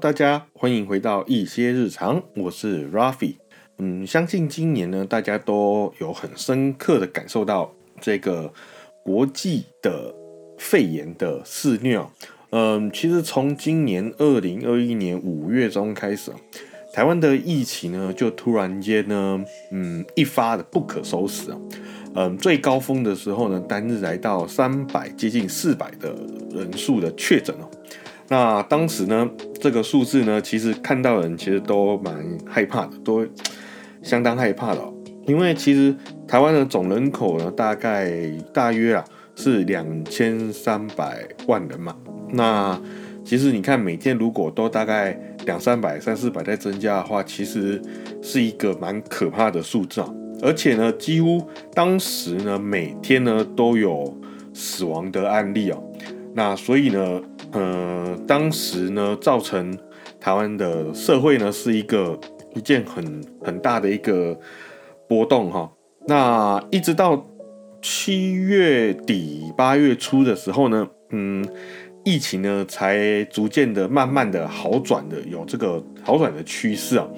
大家欢迎回到一些日常，我是 Rafi。嗯，相信今年呢，大家都有很深刻的感受到这个国际的肺炎的肆虐。嗯，其实从今年二零二一年五月中开始，台湾的疫情呢，就突然间呢，嗯，一发的不可收拾啊。嗯，最高峰的时候呢，单日来到三百接近四百的人数的确诊哦。那当时呢，这个数字呢，其实看到人其实都蛮害怕的，都相当害怕的，因为其实台湾的总人口呢，大概大约啊是两千三百万人嘛。那其实你看，每天如果都大概两三百、三四百在增加的话，其实是一个蛮可怕的数字啊。而且呢，几乎当时呢，每天呢都有死亡的案例哦。那所以呢。呃，当时呢，造成台湾的社会呢是一个一件很很大的一个波动哈。那一直到七月底八月初的时候呢，嗯，疫情呢才逐渐的慢慢的好转的，有这个好转的趋势啊。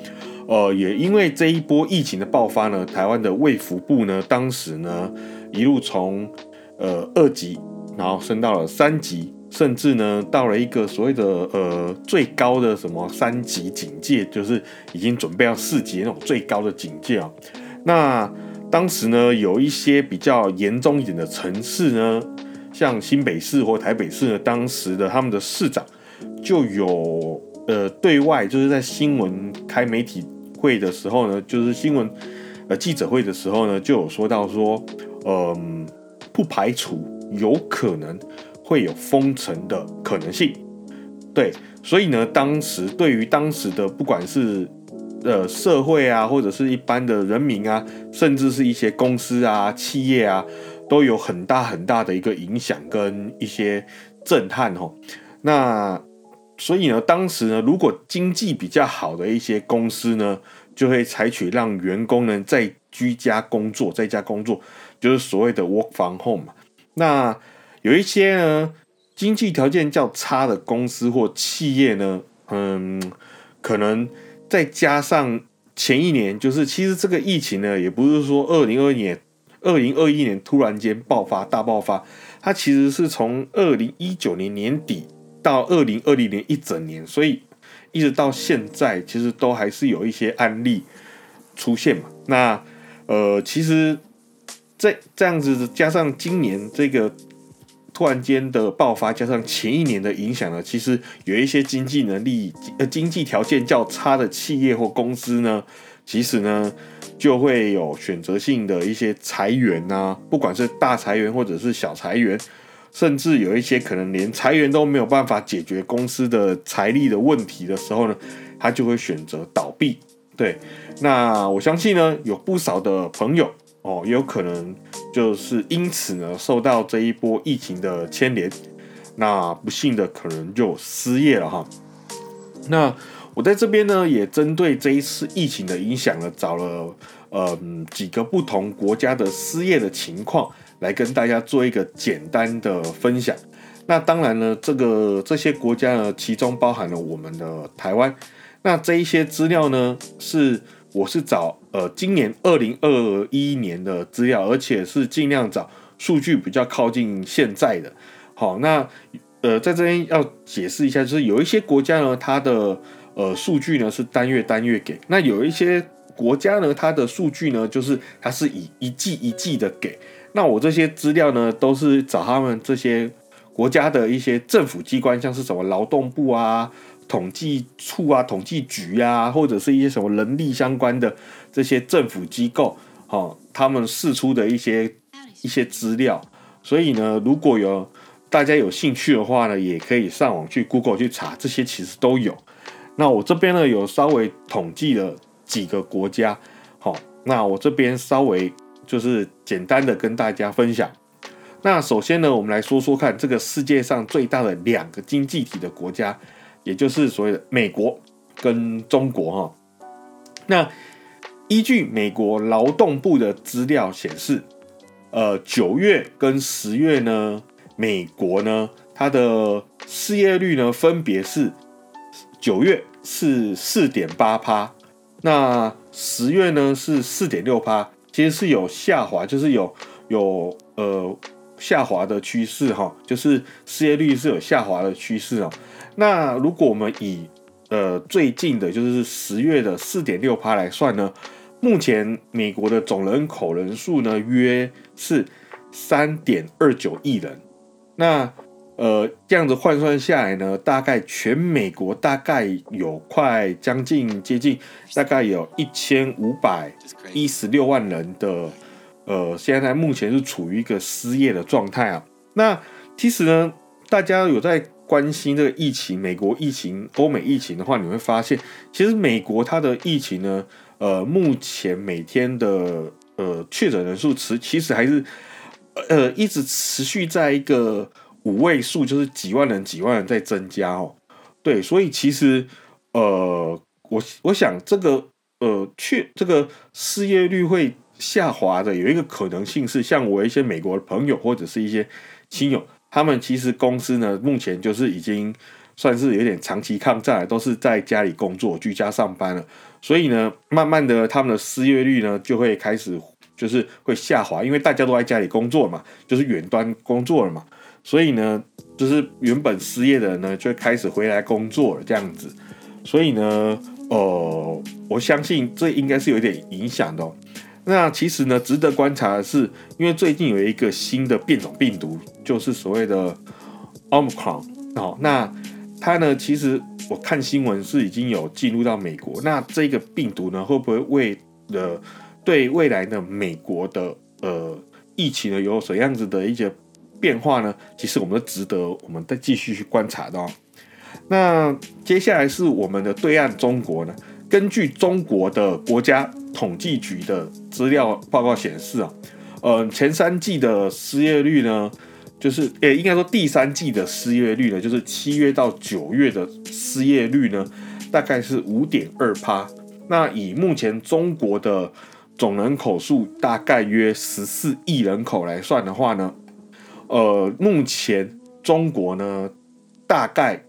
呃，也因为这一波疫情的爆发呢，台湾的卫福部呢，当时呢一路从呃二级，然后升到了三级。甚至呢，到了一个所谓的呃最高的什么三级警戒，就是已经准备要四级那种最高的警戒啊。那当时呢，有一些比较严重一点的城市呢，像新北市或台北市呢，当时的他们的市长就有呃对外就是在新闻开媒体会的时候呢，就是新闻呃记者会的时候呢，就有说到说，嗯，不排除有可能。会有封城的可能性，对，所以呢，当时对于当时的不管是呃社会啊，或者是一般的人民啊，甚至是一些公司啊、企业啊，都有很大很大的一个影响跟一些震撼哦。那所以呢，当时呢，如果经济比较好的一些公司呢，就会采取让员工呢在居家工作，在家工作，就是所谓的 work from home。那有一些呢，经济条件较差的公司或企业呢，嗯，可能再加上前一年，就是其实这个疫情呢，也不是说二零二一年、二零二一年突然间爆发大爆发，它其实是从二零一九年年底到二零二零年一整年，所以一直到现在，其实都还是有一些案例出现嘛。那呃，其实这这样子加上今年这个。突然间的爆发，加上前一年的影响呢，其实有一些经济能力、呃经济条件较差的企业或公司呢，其实呢就会有选择性的一些裁员呐，不管是大裁员或者是小裁员，甚至有一些可能连裁员都没有办法解决公司的财力的问题的时候呢，他就会选择倒闭。对，那我相信呢，有不少的朋友。哦，也有可能就是因此呢，受到这一波疫情的牵连，那不幸的可能就失业了哈。那我在这边呢，也针对这一次疫情的影响呢，找了呃几个不同国家的失业的情况，来跟大家做一个简单的分享。那当然呢，这个这些国家呢，其中包含了我们的台湾。那这一些资料呢，是。我是找呃今年二零二一年的资料，而且是尽量找数据比较靠近现在的。好，那呃在这边要解释一下，就是有一些国家呢，它的呃数据呢是单月单月给；那有一些国家呢，它的数据呢就是它是以一季一季的给。那我这些资料呢，都是找他们这些国家的一些政府机关，像是什么劳动部啊。统计处啊，统计局啊，或者是一些什么人力相关的这些政府机构，哈，他们释出的一些一些资料。所以呢，如果有大家有兴趣的话呢，也可以上网去 Google 去查，这些其实都有。那我这边呢，有稍微统计了几个国家，好，那我这边稍微就是简单的跟大家分享。那首先呢，我们来说说看这个世界上最大的两个经济体的国家。也就是所谓的美国跟中国哈，那依据美国劳动部的资料显示，呃，九月跟十月呢，美国呢，它的失业率呢分别是九月是四点八趴，那十月呢是四点六趴，其实是有下滑，就是有有呃下滑的趋势哈，就是失业率是有下滑的趋势哦。那如果我们以呃最近的就是十月的四点六趴来算呢，目前美国的总人口人数呢约是三点二九亿人，那。呃，这样子换算下来呢，大概全美国大概有快将近接近，大概有一千五百一十六万人的，呃，现在目前是处于一个失业的状态啊。那其实呢，大家有在关心这个疫情，美国疫情、欧美疫情的话，你会发现，其实美国它的疫情呢，呃，目前每天的呃确诊人数持其实还是呃一直持续在一个。五位数就是几万人、几万人在增加哦，对，所以其实呃，我我想这个呃，确这个失业率会下滑的有一个可能性是，像我一些美国的朋友或者是一些亲友，他们其实公司呢目前就是已经算是有点长期抗战，都是在家里工作、居家上班了，所以呢，慢慢的他们的失业率呢就会开始就是会下滑，因为大家都在家里工作嘛，就是远端工作了嘛。所以呢，就是原本失业的人呢，就开始回来工作了，这样子。所以呢，呃，我相信这应该是有点影响的。那其实呢，值得观察的是，因为最近有一个新的变种病毒，就是所谓的 Omicron 哦。那它呢，其实我看新闻是已经有进入到美国。那这个病毒呢，会不会为了对未来的美国的呃疫情呢，有什么样子的一些？变化呢，其实我们都值得我们再继续去观察的。那接下来是我们的对岸中国呢？根据中国的国家统计局的资料报告显示啊，呃，前三季的失业率呢，就是诶，应该说第三季的失业率呢，就是七月到九月的失业率呢，大概是五点二趴。那以目前中国的总人口数大概约十四亿人口来算的话呢？呃，目前中国呢，大概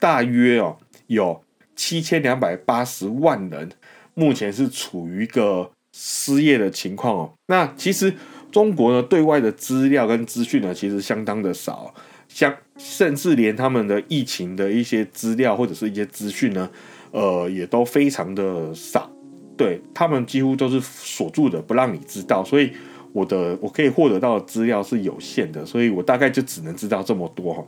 大约哦，有七千两百八十万人，目前是处于一个失业的情况哦。那其实中国呢，对外的资料跟资讯呢，其实相当的少，像甚至连他们的疫情的一些资料或者是一些资讯呢，呃，也都非常的少，对他们几乎都是锁住的，不让你知道，所以。我的我可以获得到的资料是有限的，所以我大概就只能知道这么多哈。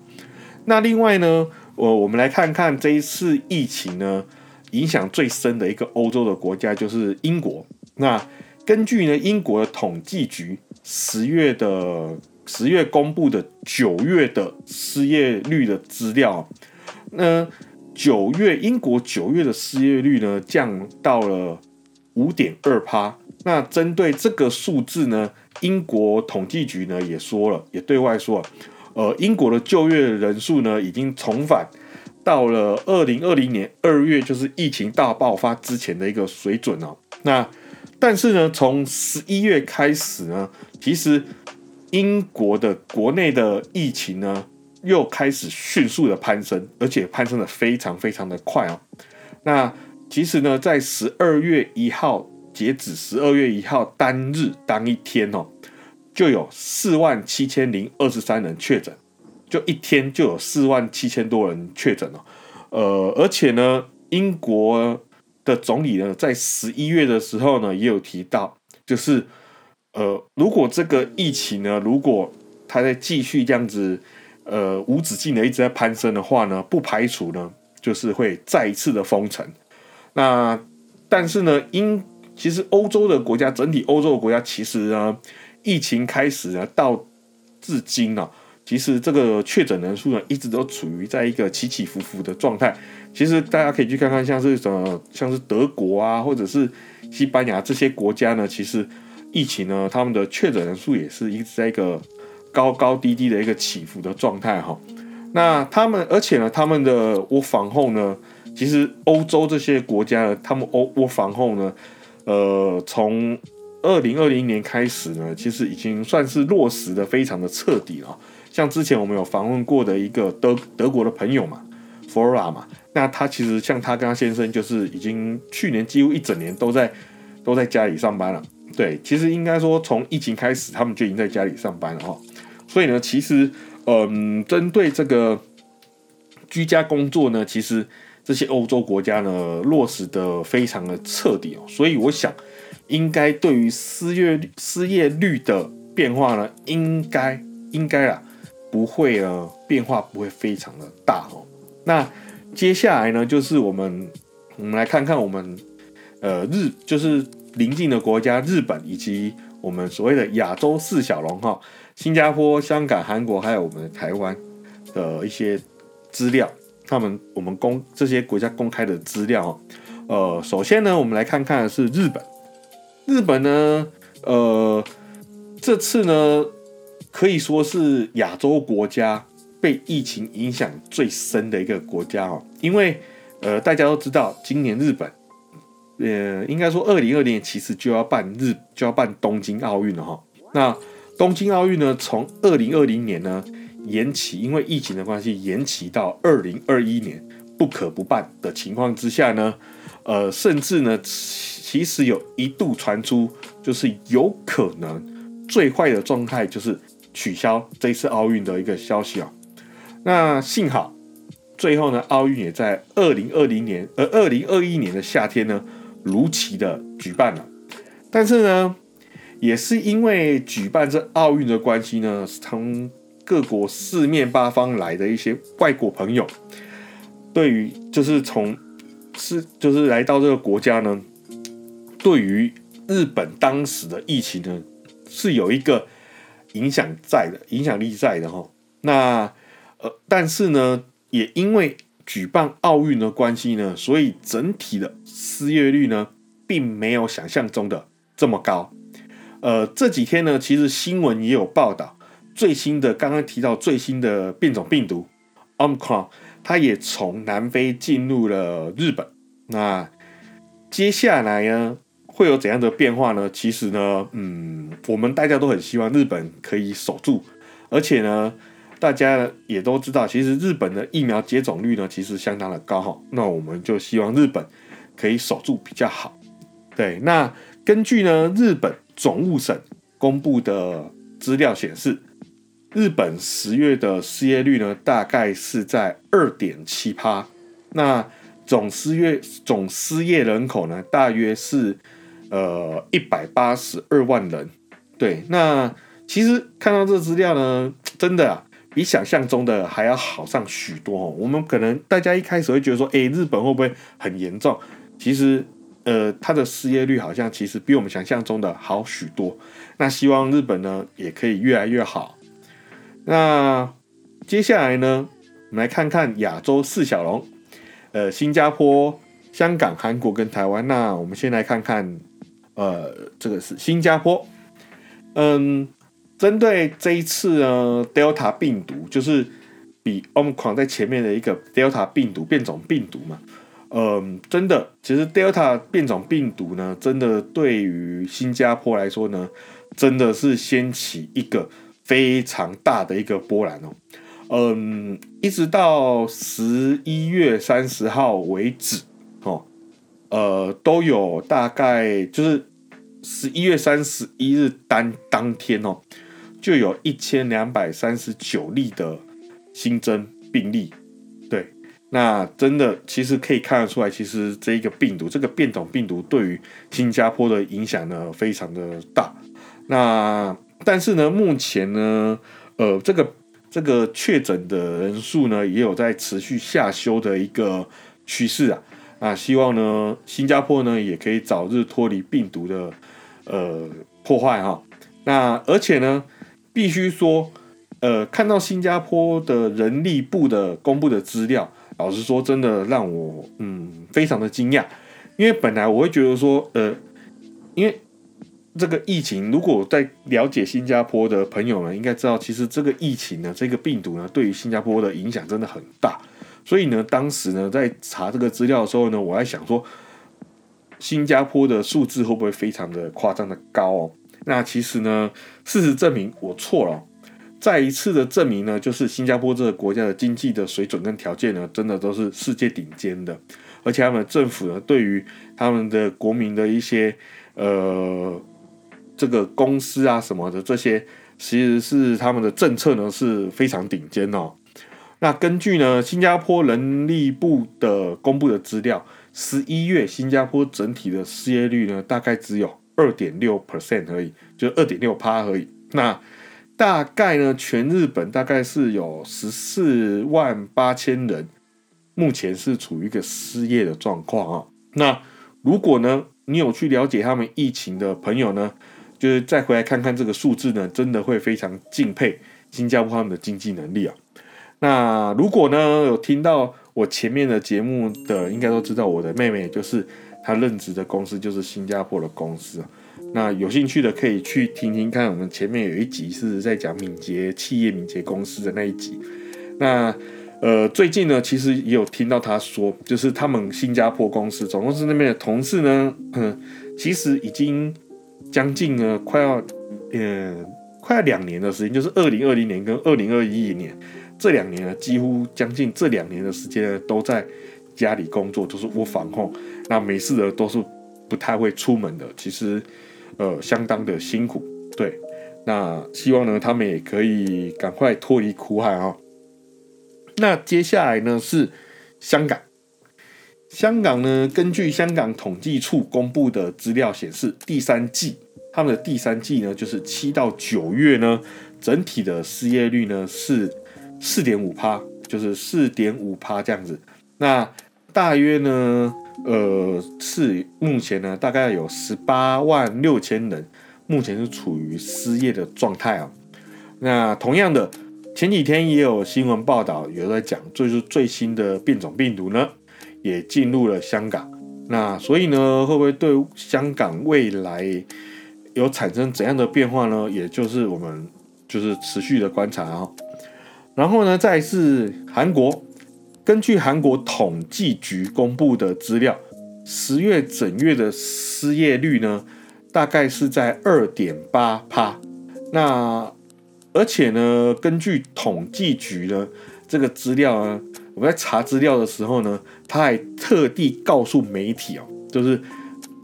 那另外呢，我我们来看看这一次疫情呢影响最深的一个欧洲的国家就是英国。那根据呢英国的统计局十月的十月公布的九月的失业率的资料，那九月英国九月的失业率呢降到了五点二趴。那针对这个数字呢，英国统计局呢也说了，也对外说，呃，英国的就业人数呢已经重返到了二零二零年二月，就是疫情大爆发之前的一个水准哦。那但是呢，从十一月开始呢，其实英国的国内的疫情呢又开始迅速的攀升，而且攀升的非常非常的快哦。那其实呢，在十二月一号。截止十二月一号单日当一天哦，就有四万七千零二十三人确诊，就一天就有四万七千多人确诊了。呃，而且呢，英国的总理呢，在十一月的时候呢，也有提到，就是呃，如果这个疫情呢，如果它在继续这样子，呃，无止境的一直在攀升的话呢，不排除呢，就是会再一次的封城。那但是呢，英其实欧洲的国家，整体欧洲的国家，其实呢，疫情开始呢到至今呢，其实这个确诊人数呢，一直都处于在一个起起伏伏的状态。其实大家可以去看看，像是什么，像是德国啊，或者是西班牙这些国家呢，其实疫情呢，他们的确诊人数也是一直在一个高高低低的一个起伏的状态哈。那他们，而且呢，他们的窝防后呢，其实欧洲这些国家呢，他们欧窝防后呢。呃，从二零二零年开始呢，其实已经算是落实的非常的彻底了。像之前我们有访问过的一个德德国的朋友嘛，Flora 嘛。那他其实像他跟他先生，就是已经去年几乎一整年都在都在家里上班了。对，其实应该说从疫情开始，他们就已经在家里上班了哈。所以呢，其实嗯，针对这个居家工作呢，其实这些欧洲国家呢落实的非常的彻底哦。所以我想，应该对于失业失业率的变化呢，应该应该啊不会呃变化不会非常的大哦。那接下来呢，就是我们我们来看看我们呃日就是邻近的国家日本以及我们所谓的亚洲四小龙哈，新加坡、香港、韩国还有我们的台湾的一些资料，他们我们公这些国家公开的资料哈，呃，首先呢，我们来看看是日本，日本呢，呃，这次呢可以说是亚洲国家。被疫情影响最深的一个国家哦，因为呃大家都知道，今年日本呃应该说二零二零年其实就要办日就要办东京奥运了哈。那东京奥运呢，从二零二零年呢延期，因为疫情的关系延期到二零二一年不可不办的情况之下呢，呃甚至呢其实有一度传出就是有可能最坏的状态就是取消这次奥运的一个消息啊。那幸好，最后呢，奥运也在二零二零年，呃，二零二一年的夏天呢，如期的举办了。但是呢，也是因为举办这奥运的关系呢，从各国四面八方来的一些外国朋友，对于就是从是就是来到这个国家呢，对于日本当时的疫情呢，是有一个影响在的，影响力在的哈。那呃，但是呢，也因为举办奥运的关系呢，所以整体的失业率呢，并没有想象中的这么高。呃，这几天呢，其实新闻也有报道，最新的刚刚提到最新的变种病毒 Omicron，它也从南非进入了日本。那接下来呢，会有怎样的变化呢？其实呢，嗯，我们大家都很希望日本可以守住，而且呢。大家也都知道，其实日本的疫苗接种率呢，其实相当的高哈。那我们就希望日本可以守住比较好。对，那根据呢日本总务省公布的资料显示，日本十月的失业率呢，大概是在二点七趴。那总失业总失业人口呢，大约是呃一百八十二万人。对，那其实看到这资料呢，真的啊。比想象中的还要好上许多哦。我们可能大家一开始会觉得说，哎，日本会不会很严重？其实，呃，它的失业率好像其实比我们想象中的好许多。那希望日本呢也可以越来越好。那接下来呢，我们来看看亚洲四小龙，呃，新加坡、香港、韩国跟台湾。那我们先来看看，呃，这个是新加坡，嗯。针对这一次呢，Delta 病毒就是比 Omicron 在前面的一个 Delta 病毒变种病毒嘛，嗯，真的，其实 Delta 变种病毒呢，真的对于新加坡来说呢，真的是掀起一个非常大的一个波澜哦，嗯，一直到十一月三十号为止哦，呃，都有大概就是十一月三十一日当当天哦。就有一千两百三十九例的新增病例，对，那真的其实可以看得出来，其实这一个病毒，这个变种病毒对于新加坡的影响呢非常的大。那但是呢，目前呢，呃，这个这个确诊的人数呢也有在持续下修的一个趋势啊。那希望呢，新加坡呢也可以早日脱离病毒的呃破坏哈。那而且呢。必须说，呃，看到新加坡的人力部的公布的资料，老实说，真的让我嗯非常的惊讶，因为本来我会觉得说，呃，因为这个疫情，如果在了解新加坡的朋友们应该知道，其实这个疫情呢，这个病毒呢，对于新加坡的影响真的很大，所以呢，当时呢在查这个资料的时候呢，我在想说，新加坡的数字会不会非常的夸张的高哦？那其实呢，事实证明我错了。再一次的证明呢，就是新加坡这个国家的经济的水准跟条件呢，真的都是世界顶尖的，而且他们政府呢，对于他们的国民的一些呃这个公司啊什么的这些，其实是他们的政策呢是非常顶尖哦。那根据呢新加坡人力部的公布的资料，十一月新加坡整体的失业率呢，大概只有二点六 percent 而已，就二点六趴而已。那大概呢，全日本大概是有十四万八千人，目前是处于一个失业的状况啊。那如果呢，你有去了解他们疫情的朋友呢，就是再回来看看这个数字呢，真的会非常敬佩新加坡他们的经济能力啊。那如果呢，有听到我前面的节目的，应该都知道我的妹妹就是她任职的公司就是新加坡的公司啊。那有兴趣的可以去听听看，我们前面有一集是在讲敏捷企业、敏捷公司的那一集。那呃，最近呢，其实也有听到他说，就是他们新加坡公司总公司那边的同事呢，嗯，其实已经将近呢快要呃快两年的时间，就是二零二零年跟二零二一年这两年呢，几乎将近这两年的时间呢，都在家里工作，都是无防控，那没事的都是不太会出门的。其实。呃，相当的辛苦，对，那希望呢，他们也可以赶快脱离苦海啊。那接下来呢是香港，香港呢，根据香港统计处公布的资料显示，第三季他们的第三季呢，就是七到九月呢，整体的失业率呢是四点五趴，就是四点五趴这样子。那大约呢？呃，是目前呢，大概有十八万六千人，目前是处于失业的状态啊。那同样的，前几天也有新闻报道，有在讲，就是最新的变种病毒呢，也进入了香港。那所以呢，会不会对香港未来有产生怎样的变化呢？也就是我们就是持续的观察啊。然后呢，再是韩国。根据韩国统计局公布的资料，十月整月的失业率呢，大概是在二点八趴。那而且呢，根据统计局呢这个资料呢，我在查资料的时候呢，他还特地告诉媒体哦，就是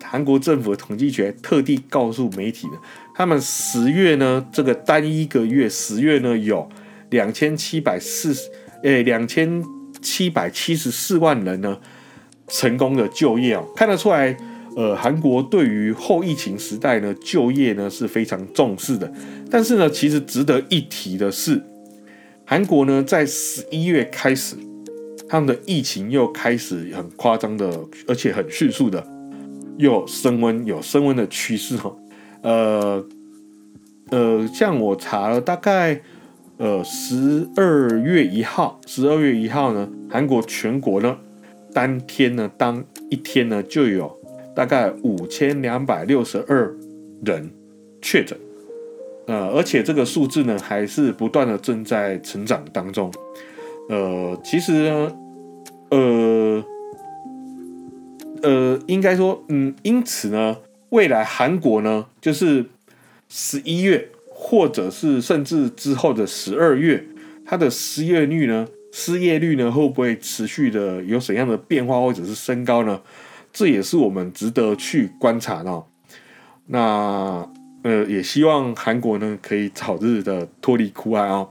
韩国政府的统计局特地告诉媒体的，他们十月呢这个单一个月十月呢有两千七百四十，诶两千。七百七十四万人呢，成功的就业哦，看得出来，呃，韩国对于后疫情时代呢，就业呢是非常重视的。但是呢，其实值得一提的是，韩国呢在十一月开始，他们的疫情又开始很夸张的，而且很迅速的又升温，有升温的趋势哈。呃呃，像我查了大概。呃，十二月一号，十二月一号呢，韩国全国呢，当天呢，当一天呢，就有大概五千两百六十二人确诊，呃，而且这个数字呢，还是不断的正在成长当中。呃，其实呢，呃，呃，应该说，嗯，因此呢，未来韩国呢，就是十一月。或者是甚至之后的十二月，它的失业率呢？失业率呢会不会持续的有怎样的变化，或者是升高呢？这也是我们值得去观察的。那呃，也希望韩国呢可以早日的脱离苦海啊。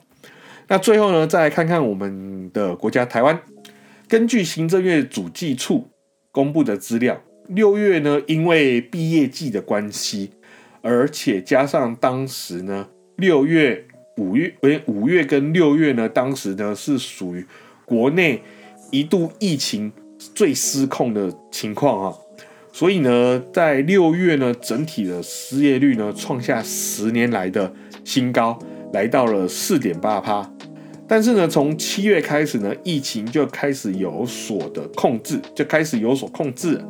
那最后呢，再来看看我们的国家台湾，根据行政院主计处公布的资料，六月呢因为毕业季的关系。而且加上当时呢，六月、五月，诶，五月跟六月呢，当时呢是属于国内一度疫情最失控的情况啊，所以呢，在六月呢，整体的失业率呢创下十年来的新高，来到了四点八趴。但是呢，从七月开始呢，疫情就开始有所的控制，就开始有所控制，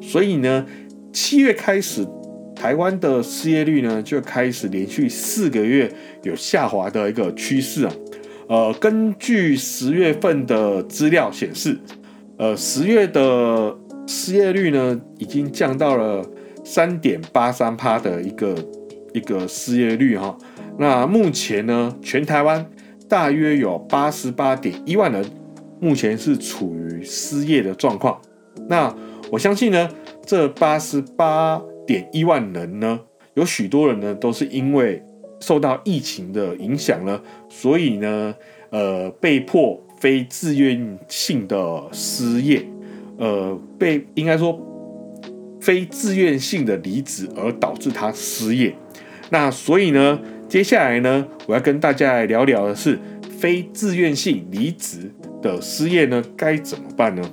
所以呢，七月开始。台湾的失业率呢，就开始连续四个月有下滑的一个趋势啊。呃，根据十月份的资料显示，呃，十月的失业率呢，已经降到了三点八三趴的一个一个失业率哈。那目前呢，全台湾大约有八十八点一万人，目前是处于失业的状况。那我相信呢，这八十八点一万人呢，有许多人呢都是因为受到疫情的影响呢，所以呢，呃，被迫非自愿性的失业，呃，被应该说非自愿性的离职而导致他失业。那所以呢，接下来呢，我要跟大家来聊聊的是非自愿性离职的失业呢，该怎么办呢？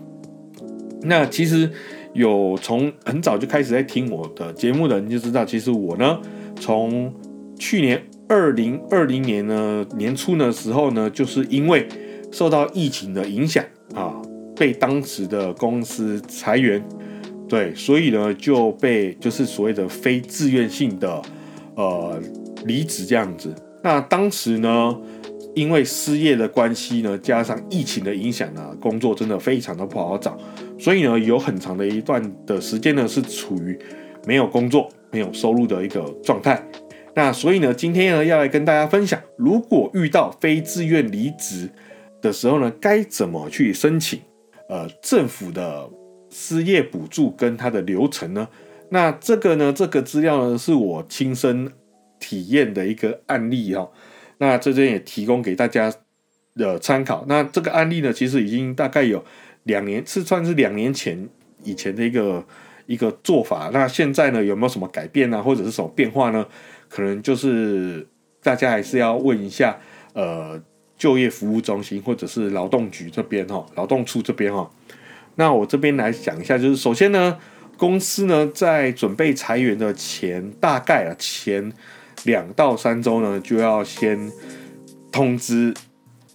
那其实有从很早就开始在听我的节目的人就知道，其实我呢，从去年二零二零年呢年初的时候呢，就是因为受到疫情的影响啊，被当时的公司裁员，对，所以呢就被就是所谓的非自愿性的。呃，离职这样子。那当时呢，因为失业的关系呢，加上疫情的影响呢，工作真的非常的不好找。所以呢，有很长的一段的时间呢，是处于没有工作、没有收入的一个状态。那所以呢，今天呢，要来跟大家分享，如果遇到非自愿离职的时候呢，该怎么去申请呃政府的失业补助跟它的流程呢？那这个呢？这个资料呢，是我亲身体验的一个案例哈。那这边也提供给大家的参考。那这个案例呢，其实已经大概有两年，是算是两年前以前的一个一个做法。那现在呢，有没有什么改变呢？或者是什么变化呢？可能就是大家还是要问一下呃就业服务中心或者是劳动局这边哈，劳动处这边哈。那我这边来讲一下，就是首先呢。公司呢，在准备裁员的前，大概啊前两到三周呢，就要先通知，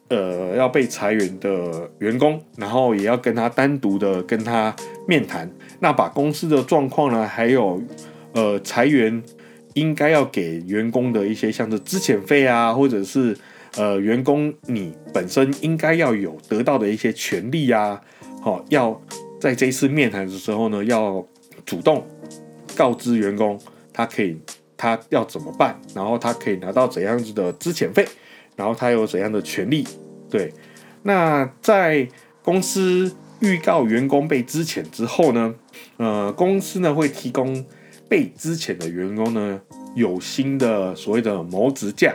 呃，要被裁员的员工，然后也要跟他单独的跟他面谈，那把公司的状况呢，还有呃裁员应该要给员工的一些像是资遣费啊，或者是呃员工你本身应该要有得到的一些权利啊，好，要在这一次面谈的时候呢，要。主动告知员工，他可以他要怎么办，然后他可以拿到怎样子的资遣费，然后他有怎样的权利。对，那在公司预告员工被资遣之后呢，呃，公司呢会提供被资遣的员工呢有新的所谓的谋职假。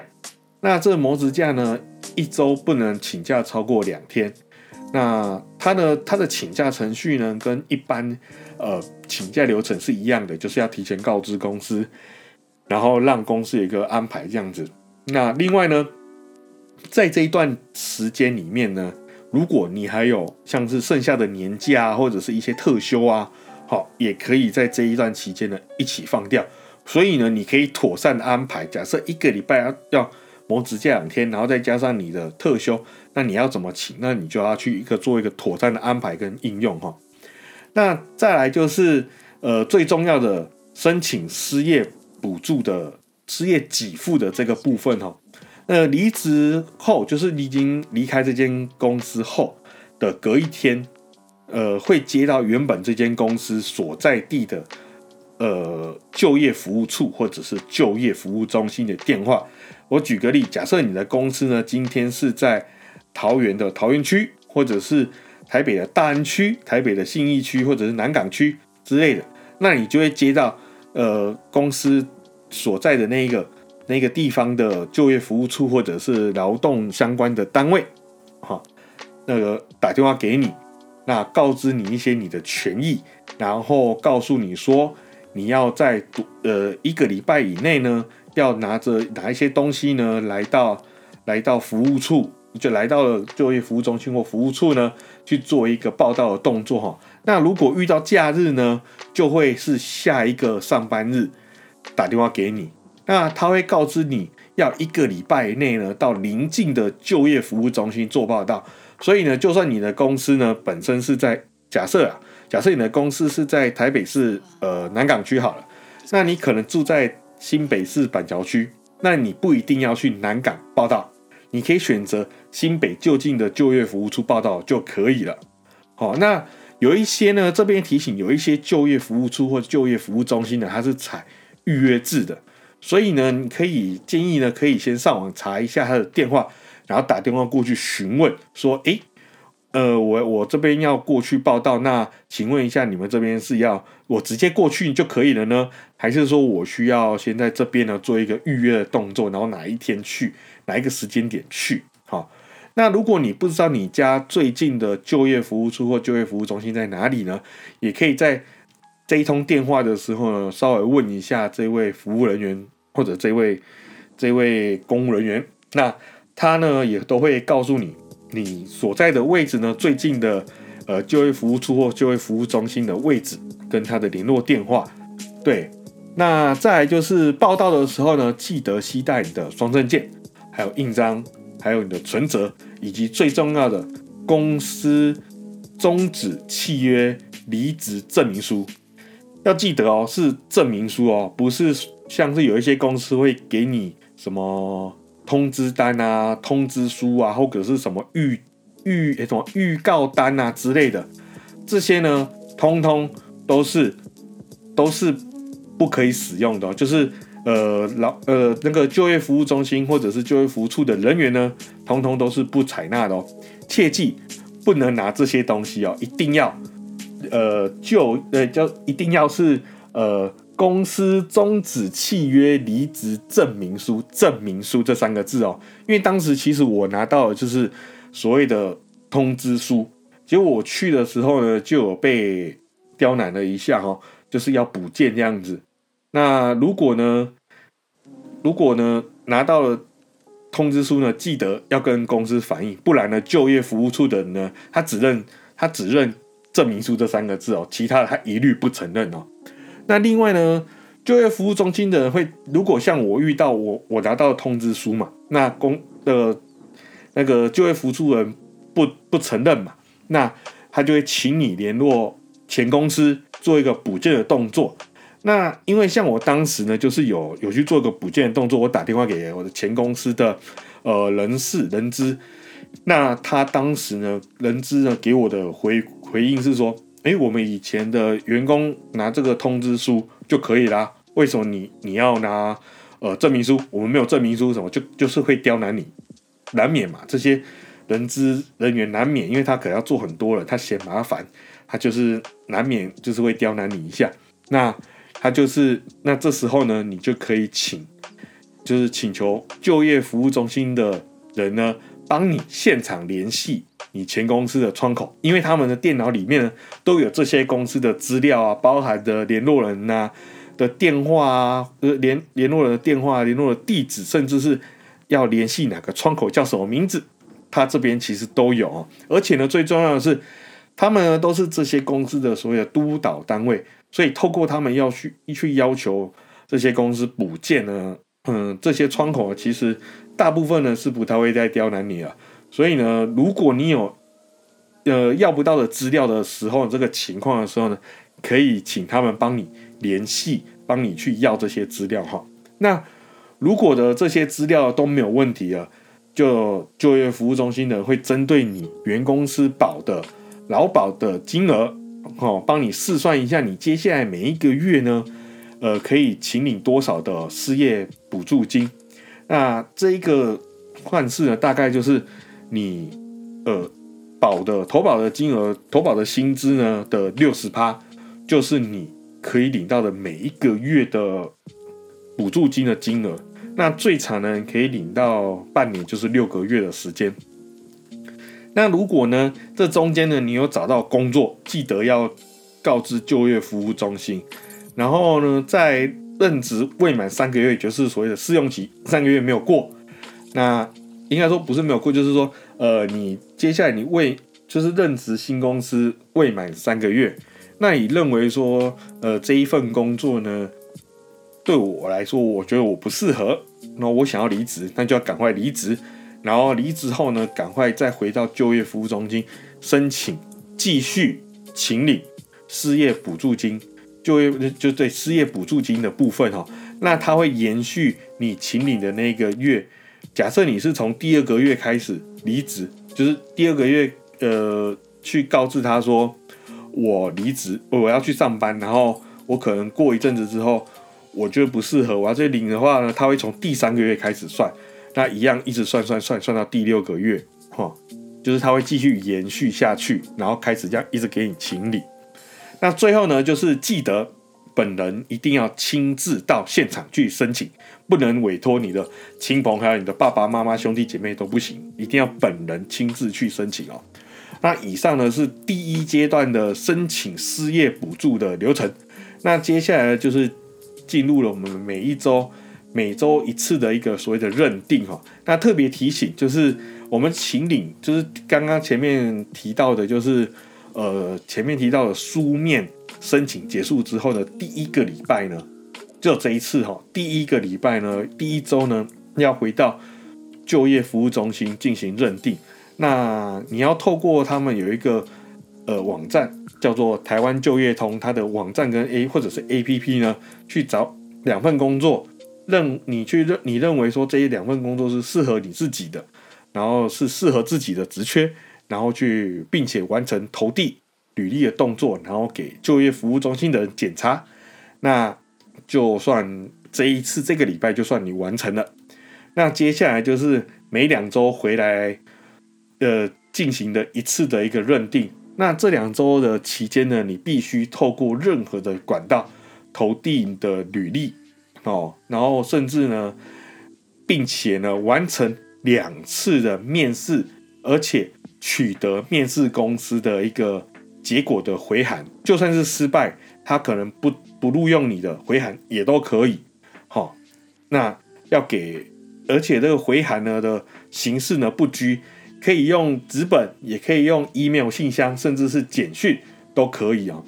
那这谋职假呢，一周不能请假超过两天。那他的他的请假程序呢，跟一般呃请假流程是一样的，就是要提前告知公司，然后让公司有一个安排这样子。那另外呢，在这一段时间里面呢，如果你还有像是剩下的年假啊或者是一些特休啊，好，也可以在这一段期间呢一起放掉。所以呢，你可以妥善的安排。假设一个礼拜要要磨指甲两天，然后再加上你的特休。那你要怎么请？那你就要去一个做一个妥善的安排跟应用哈。那再来就是呃最重要的申请失业补助的失业给付的这个部分哈。那离职后就是你已经离开这间公司后的隔一天，呃会接到原本这间公司所在地的呃就业服务处或者是就业服务中心的电话。我举个例，假设你的公司呢今天是在桃园的桃园区，或者是台北的大安区、台北的信义区，或者是南港区之类的，那你就会接到呃公司所在的那一个那个地方的就业服务处或者是劳动相关的单位，哈，那个打电话给你，那告知你一些你的权益，然后告诉你说你要在呃一个礼拜以内呢，要拿着哪一些东西呢来到来到服务处。就来到了就业服务中心或服务处呢，去做一个报道的动作哈。那如果遇到假日呢，就会是下一个上班日打电话给你，那他会告知你要一个礼拜内呢到邻近的就业服务中心做报道。所以呢，就算你的公司呢本身是在假设啊，假设你的公司是在台北市呃南港区好了，那你可能住在新北市板桥区，那你不一定要去南港报道。你可以选择新北就近的就业服务处报道就可以了。好，那有一些呢，这边提醒，有一些就业服务处或就业服务中心呢，它是采预约制的。所以呢，你可以建议呢，可以先上网查一下他的电话，然后打电话过去询问，说，诶，呃，我我这边要过去报道，那请问一下，你们这边是要我直接过去就可以了呢，还是说我需要先在这边呢做一个预约的动作，然后哪一天去，哪一个时间点去？那如果你不知道你家最近的就业服务处或就业服务中心在哪里呢，也可以在。这一通电话的时候呢，稍微问一下这位服务人员或者这位这位公务人员，那他呢也都会告诉你你所在的位置呢最近的呃就业服务处或就业服务中心的位置跟他的联络电话。对，那再来就是报到的时候呢，记得携带你的双证件，还有印章，还有你的存折，以及最重要的公司终止契约离职证明书。要记得哦，是证明书哦，不是像是有一些公司会给你什么通知单啊、通知书啊，或者是什么预预什么预告单啊之类的，这些呢，通通都是都是不可以使用的。就是呃老呃那个就业服务中心或者是就业服务处的人员呢，通通都是不采纳的哦。切记不能拿这些东西哦，一定要。呃，就呃，就一定要是呃，公司终止契约离职证明书，证明书这三个字哦。因为当时其实我拿到的就是所谓的通知书，结果我去的时候呢，就有被刁难了一下哈，就是要补件这样子。那如果呢，如果呢拿到了通知书呢，记得要跟公司反映，不然呢，就业服务处的人呢，他只认他只认。证明书这三个字哦，其他的他一律不承认哦。那另外呢，就业服务中心的人会，如果像我遇到我我拿到通知书嘛，那公的那个就业服务处人不不承认嘛，那他就会请你联络前公司做一个补件的动作。那因为像我当时呢，就是有有去做个补件动作，我打电话给我的前公司的呃人事人资，那他当时呢人资呢给我的回。回应是说，哎，我们以前的员工拿这个通知书就可以啦，为什么你你要拿呃证明书？我们没有证明书，什么就就是会刁难你，难免嘛。这些人资人员难免，因为他可能要做很多了，他嫌麻烦，他就是难免就是会刁难你一下。那他就是那这时候呢，你就可以请，就是请求就业服务中心的人呢，帮你现场联系。你前公司的窗口，因为他们的电脑里面呢都有这些公司的资料啊，包含的联络人呐的电话啊，呃联联络人的电话、联络的地址，甚至是要联系哪个窗口叫什么名字，他这边其实都有。而且呢，最重要的是，他们呢都是这些公司的所谓的督导单位，所以透过他们要去一去要求这些公司补件呢，嗯，这些窗口其实大部分呢是不太会再刁难你了。所以呢，如果你有呃要不到的资料的时候，这个情况的时候呢，可以请他们帮你联系，帮你去要这些资料哈。那如果的这些资料都没有问题了，就就业服务中心呢会针对你原公司保的劳保的金额，哦，帮你试算一下你接下来每一个月呢，呃，可以请领多少的失业补助金。那这一个换式呢，大概就是。你呃保的投保的金额，投保的薪资呢的六十趴，就是你可以领到的每一个月的补助金的金额。那最长呢可以领到半年，就是六个月的时间。那如果呢这中间呢你有找到工作，记得要告知就业服务中心。然后呢在任职未满三个月，就是所谓的试用期，三个月没有过，那。应该说不是没有过，就是说，呃，你接下来你未就是任职新公司未满三个月，那你认为说，呃，这一份工作呢，对我来说，我觉得我不适合，那我想要离职，那就要赶快离职，然后离职后呢，赶快再回到就业服务中心申请继续请领失业补助金，就业就对失业补助金的部分哈，那它会延续你请领的那个月。假设你是从第二个月开始离职，就是第二个月，呃，去告知他说我离职，我要去上班，然后我可能过一阵子之后，我觉得不适合，我要这领的话呢，他会从第三个月开始算，那一样一直算算算算到第六个月，哈，就是它会继续延续下去，然后开始这样一直给你清理。那最后呢，就是记得本人一定要亲自到现场去申请，不能委托你的亲朋，还有你的爸爸妈妈、兄弟姐妹都不行，一定要本人亲自去申请哦。那以上呢是第一阶段的申请失业补助的流程。那接下来就是进入了我们每一周、每周一次的一个所谓的认定哈。那特别提醒就是，我们请领就是刚刚前面提到的，就是呃前面提到的书面申请结束之后的第一个礼拜呢，就这一次哈，第一个礼拜呢，第一周呢要回到就业服务中心进行认定。那你要透过他们有一个呃网站叫做台湾就业通，它的网站跟 A 或者是 APP 呢，去找两份工作，认你去认你认为说这一两份工作是适合你自己的，然后是适合自己的职缺，然后去并且完成投递履历的动作，然后给就业服务中心的人检查，那就算这一次这个礼拜就算你完成了，那接下来就是每两周回来。呃，进行的一次的一个认定，那这两周的期间呢，你必须透过任何的管道投递你的履历哦，然后甚至呢，并且呢完成两次的面试，而且取得面试公司的一个结果的回函，就算是失败，他可能不不录用你的回函也都可以。好，那要给，而且这个回函呢的形式呢不拘。可以用纸本，也可以用 email 信箱，甚至是简讯都可以啊。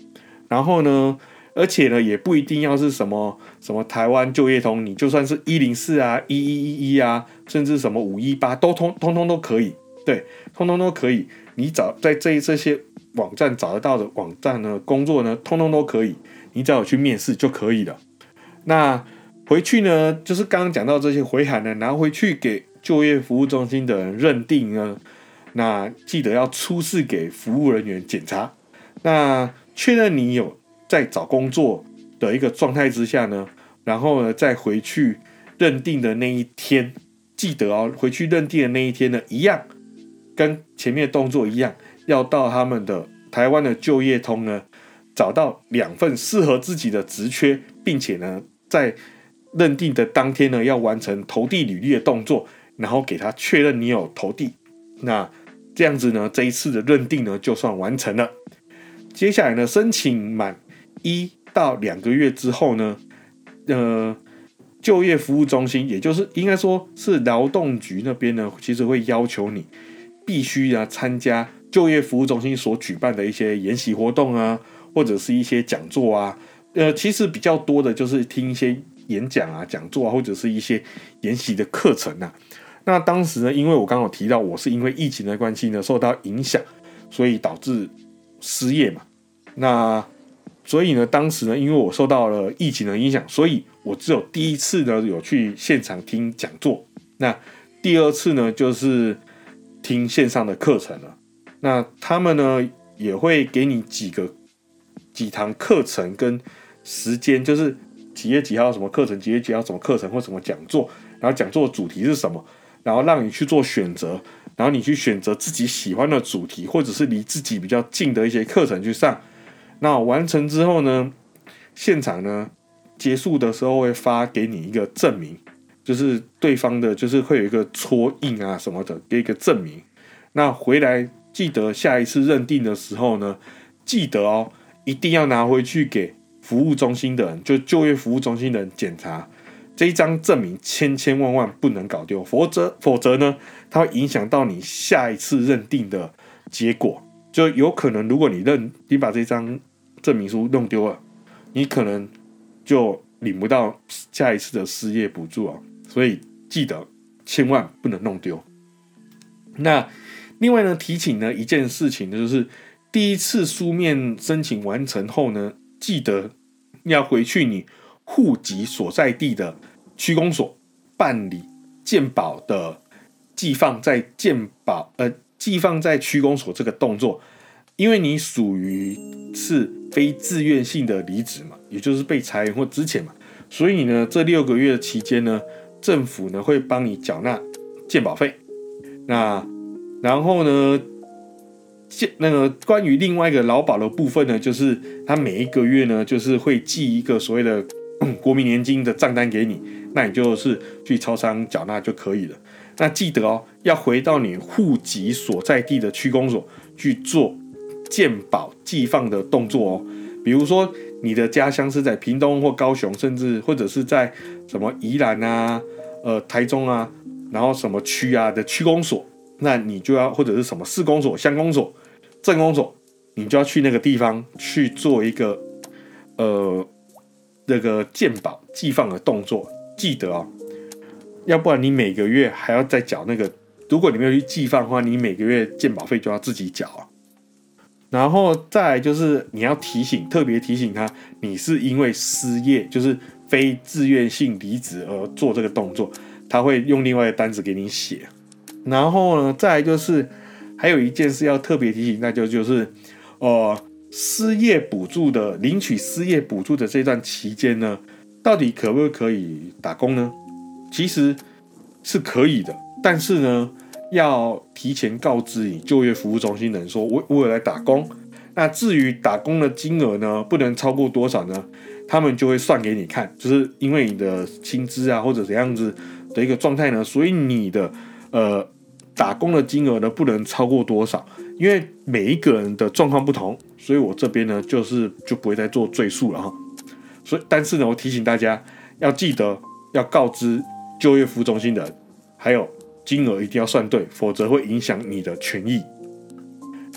然后呢，而且呢，也不一定要是什么什么台湾就业通，你就算是一零四啊、一一一一啊，甚至什么五一八，都通通通都可以。对，通通都可以。你找在这这些网站找得到的网站呢，工作呢，通通都可以。你只要去面试就可以了。那回去呢，就是刚刚讲到这些回函呢，拿回去给。就业服务中心的人认定呢，那记得要出示给服务人员检查。那确认你有在找工作的一个状态之下呢，然后呢再回去认定的那一天，记得哦，回去认定的那一天呢，一样跟前面动作一样，要到他们的台湾的就业通呢，找到两份适合自己的职缺，并且呢，在认定的当天呢，要完成投递履历的动作。然后给他确认你有投递，那这样子呢，这一次的认定呢就算完成了。接下来呢，申请满一到两个月之后呢，呃，就业服务中心，也就是应该说是劳动局那边呢，其实会要求你必须啊参加就业服务中心所举办的一些研习活动啊，或者是一些讲座啊。呃，其实比较多的就是听一些演讲啊、讲座啊，或者是一些研习的课程啊。那当时呢，因为我刚好提到我是因为疫情的关系呢受到影响，所以导致失业嘛。那所以呢，当时呢，因为我受到了疫情的影响，所以我只有第一次呢有去现场听讲座，那第二次呢就是听线上的课程了。那他们呢也会给你几个几堂课程跟时间，就是几月几号什么课程，几月几号什么课程或什么讲座，然后讲座主题是什么。然后让你去做选择，然后你去选择自己喜欢的主题，或者是离自己比较近的一些课程去上。那完成之后呢，现场呢结束的时候会发给你一个证明，就是对方的，就是会有一个戳印啊什么的，给一个证明。那回来记得下一次认定的时候呢，记得哦，一定要拿回去给服务中心的人，就就业服务中心的人检查。这一张证明千千万万不能搞丢，否则否则呢，它会影响到你下一次认定的结果。就有可能，如果你认你把这张证明书弄丢了，你可能就领不到下一次的失业补助啊。所以记得千万不能弄丢。那另外呢，提醒呢一件事情呢，就是第一次书面申请完成后呢，记得要回去你。户籍所在地的区公所办理健保的寄放在健保呃寄放在区公所这个动作，因为你属于是非自愿性的离职嘛，也就是被裁员或之前嘛，所以呢，这六个月的期间呢，政府呢会帮你缴纳健保费。那然后呢，健那个关于另外一个劳保的部分呢，就是他每一个月呢，就是会寄一个所谓的国民年金的账单给你，那你就是去超商缴纳就可以了。那记得哦，要回到你户籍所在地的区公所去做鉴保寄放的动作哦。比如说你的家乡是在屏东或高雄，甚至或者是在什么宜兰啊、呃台中啊，然后什么区啊的区公所，那你就要或者是什么市公所、乡公所、镇公所，你就要去那个地方去做一个呃那个鉴保寄放的动作。记得哦。要不然你每个月还要再缴那个，如果你没有去寄放的话，你每个月鉴保费就要自己缴啊。然后再就是你要提醒，特别提醒他，你是因为失业，就是非自愿性离职而做这个动作，他会用另外的单子给你写。然后呢，再就是还有一件事要特别提醒，那就就是，呃，失业补助的领取失业补助的这段期间呢，到底可不可以打工呢？其实是可以的，但是呢，要提前告知你就业服务中心的人说，我我有来打工。那至于打工的金额呢，不能超过多少呢？他们就会算给你看，就是因为你的薪资啊或者怎样子的一个状态呢，所以你的呃打工的金额呢不能超过多少。因为每一个人的状况不同，所以我这边呢就是就不会再做赘述了哈。所以，但是呢，我提醒大家要记得要告知。就业服务中心的，还有金额一定要算对，否则会影响你的权益。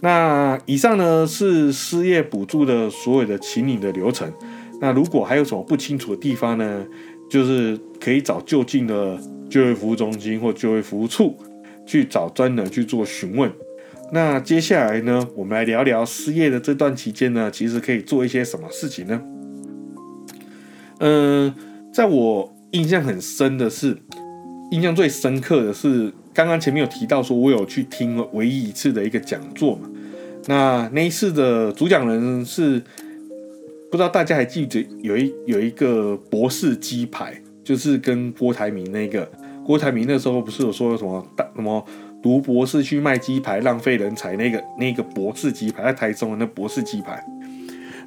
那以上呢是失业补助的所有的请领的流程。那如果还有什么不清楚的地方呢，就是可以找就近的就业服务中心或就业服务处去找专人去做询问。那接下来呢，我们来聊聊失业的这段期间呢，其实可以做一些什么事情呢？嗯，在我。印象很深的是，印象最深刻的是，刚刚前面有提到说，我有去听唯一一次的一个讲座嘛。那那一次的主讲人是，不知道大家还记得有一有一个博士鸡排，就是跟郭台铭那个郭台铭那时候不是有说什么大什么读博士去卖鸡排浪费人才那个那个博士鸡排在台中的那博士鸡排。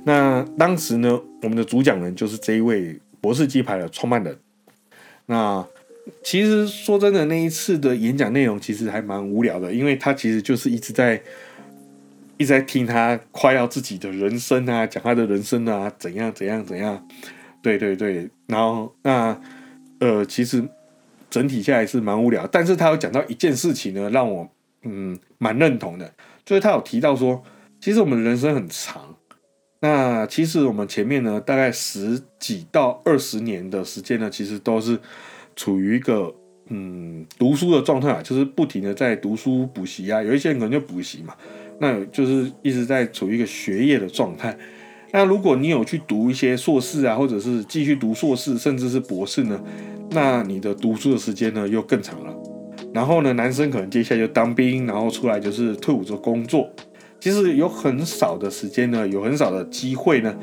那当时呢，我们的主讲人就是这一位博士鸡排的创办人。那其实说真的，那一次的演讲内容其实还蛮无聊的，因为他其实就是一直在一直在听他夸耀自己的人生啊，讲他的人生啊，怎样怎样怎样，对对对。然后那呃，其实整体下来是蛮无聊，但是他有讲到一件事情呢，让我嗯蛮认同的，就是他有提到说，其实我们的人生很长。那其实我们前面呢，大概十几到二十年的时间呢，其实都是处于一个嗯读书的状态啊，就是不停的在读书补习啊。有一些人可能就补习嘛，那就是一直在处于一个学业的状态。那如果你有去读一些硕士啊，或者是继续读硕士，甚至是博士呢，那你的读书的时间呢又更长了。然后呢，男生可能接下来就当兵，然后出来就是退伍做工作。其实有很少的时间呢，有很少的机会呢，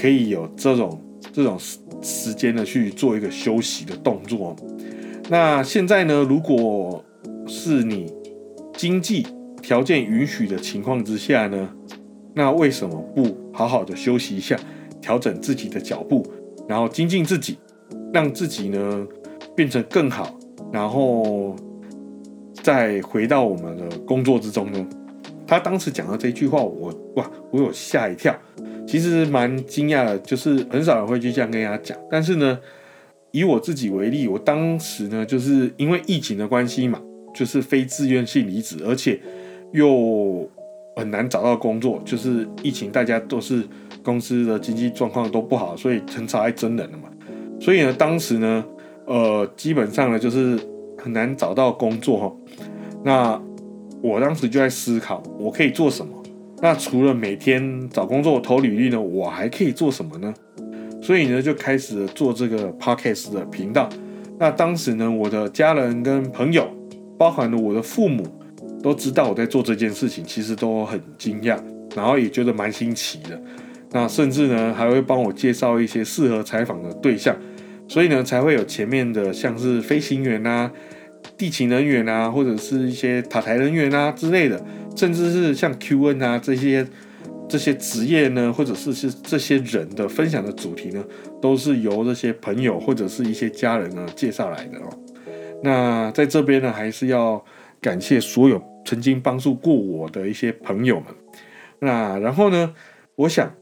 可以有这种这种时时间呢去做一个休息的动作。那现在呢，如果是你经济条件允许的情况之下呢，那为什么不好好的休息一下，调整自己的脚步，然后精进自己，让自己呢变成更好，然后再回到我们的工作之中呢？他当时讲的这句话，我哇，我有吓一跳，其实蛮惊讶的，就是很少人会去这样跟人家讲。但是呢，以我自己为例，我当时呢，就是因为疫情的关系嘛，就是非自愿性离职，而且又很难找到工作，就是疫情大家都是公司的经济状况都不好，所以很少爱真人了嘛。所以呢，当时呢，呃，基本上呢，就是很难找到工作哈。那我当时就在思考，我可以做什么？那除了每天找工作投履历呢，我还可以做什么呢？所以呢，就开始做这个 podcast 的频道。那当时呢，我的家人跟朋友，包含了我的父母，都知道我在做这件事情，其实都很惊讶，然后也觉得蛮新奇的。那甚至呢，还会帮我介绍一些适合采访的对象，所以呢才会有前面的像是飞行员啊、地勤人员啊，或者是一些塔台人员啊之类的，甚至是像 QN 啊这些这些职业呢，或者是是这些人的分享的主题呢，都是由这些朋友或者是一些家人呢介绍来的哦。那在这边呢，还是要感谢所有曾经帮助过我的一些朋友们。那然后呢，我想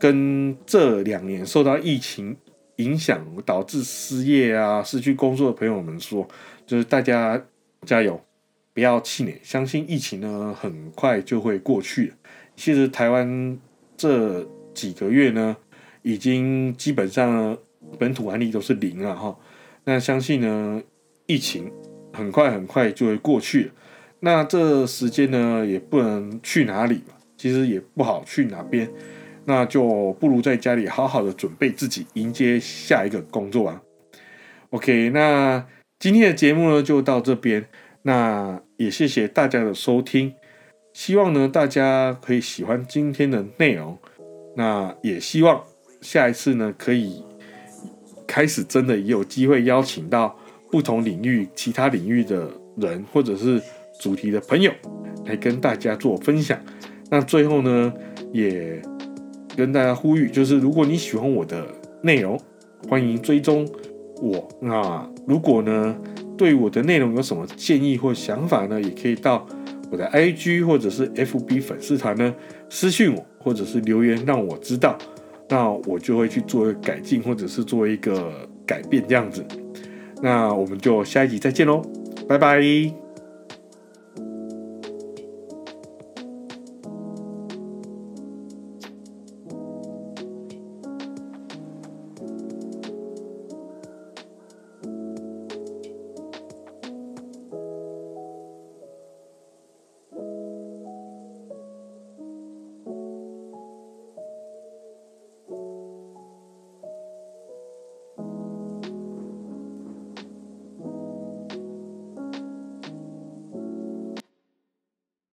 跟这两年受到疫情影响导致失业啊、失去工作的朋友们说，就是大家加油，不要气馁，相信疫情呢很快就会过去。其实台湾这几个月呢，已经基本上本土案例都是零了哈。那相信呢，疫情很快很快就会过去了。那这时间呢，也不能去哪里嘛，其实也不好去哪边，那就不如在家里好好的准备自己，迎接下一个工作啊。OK，那今天的节目呢就到这边，那也谢谢大家的收听，希望呢大家可以喜欢今天的内容，那也希望下一次呢可以。开始真的也有机会邀请到不同领域、其他领域的人，或者是主题的朋友，来跟大家做分享。那最后呢，也跟大家呼吁，就是如果你喜欢我的内容，欢迎追踪我。那如果呢，对我的内容有什么建议或想法呢，也可以到我的 IG 或者是 FB 粉丝团呢私信我，或者是留言让我知道。那我就会去做改进，或者是做一个改变这样子。那我们就下一集再见喽，拜拜。